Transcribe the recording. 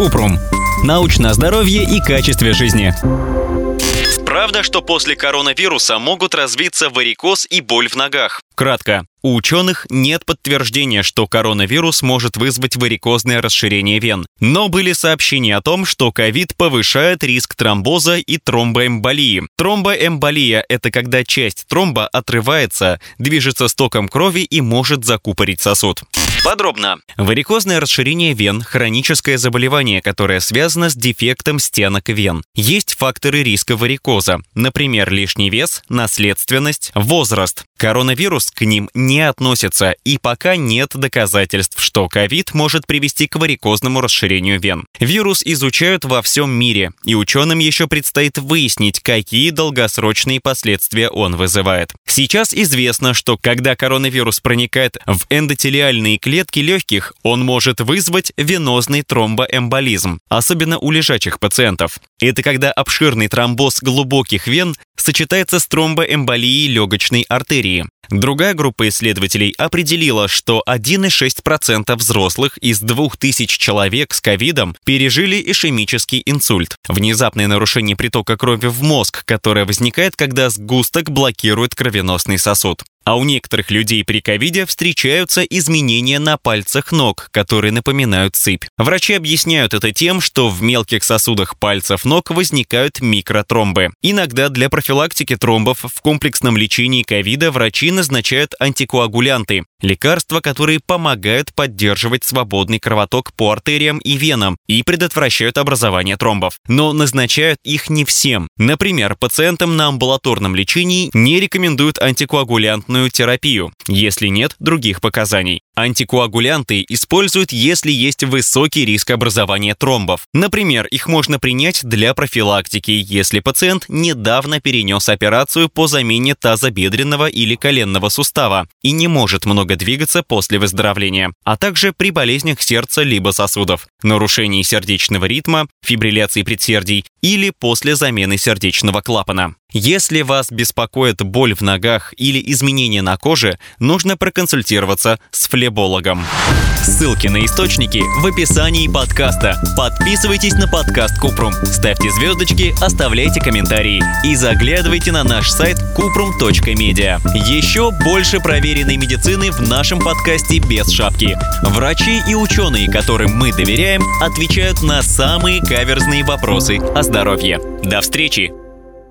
Купрум. Научное здоровье и качестве жизни. Правда, что после коронавируса могут развиться варикоз и боль в ногах? Кратко. У ученых нет подтверждения, что коронавирус может вызвать варикозное расширение вен. Но были сообщения о том, что ковид повышает риск тромбоза и тромбоэмболии. Тромбоэмболия – это когда часть тромба отрывается, движется с током крови и может закупорить сосуд. Подробно. Варикозное расширение вен – хроническое заболевание, которое связано с дефектом стенок вен. Есть факторы риска варикоза, например, лишний вес, наследственность, возраст. Коронавирус к ним не относится, и пока нет доказательств, что ковид может привести к варикозному расширению вен. Вирус изучают во всем мире, и ученым еще предстоит выяснить, какие долгосрочные последствия он вызывает. Сейчас известно, что когда коронавирус проникает в эндотелиальные клетки легких, он может вызвать венозный тромбоэмболизм, особенно у лежачих пациентов. Это когда обширный тромбоз глубоких вен сочетается с тромбоэмболией легочной артерии. Другая группа исследователей определила, что 1,6% взрослых из 2000 человек с ковидом пережили ишемический инсульт. Внезапное нарушение притока крови в мозг, которое возникает, когда сгусток блокирует кровеносный сосуд. А у некоторых людей при ковиде встречаются изменения на пальцах ног, которые напоминают сыпь. Врачи объясняют это тем, что в мелких сосудах пальцев ног возникают микротромбы. Иногда для профилактики тромбов в комплексном лечении ковида врачи назначают антикоагулянты – лекарства, которые помогают поддерживать свободный кровоток по артериям и венам и предотвращают образование тромбов. Но назначают их не всем. Например, пациентам на амбулаторном лечении не рекомендуют антикоагулянт медикаментозную терапию, если нет других показаний. Антикоагулянты используют, если есть высокий риск образования тромбов. Например, их можно принять для профилактики, если пациент недавно перенес операцию по замене тазобедренного или коленного сустава и не может много двигаться после выздоровления, а также при болезнях сердца либо сосудов, нарушении сердечного ритма, фибрилляции предсердий или после замены сердечного клапана. Если вас беспокоит боль в ногах или изменения на коже, нужно проконсультироваться с флебологом. Ссылки на источники в описании подкаста. Подписывайтесь на подкаст Купрум, ставьте звездочки, оставляйте комментарии и заглядывайте на наш сайт kuprum.media. Еще больше проверенной медицины в нашем подкасте без шапки. Врачи и ученые, которым мы доверяем, отвечают на самые каверзные вопросы о здоровье. До встречи!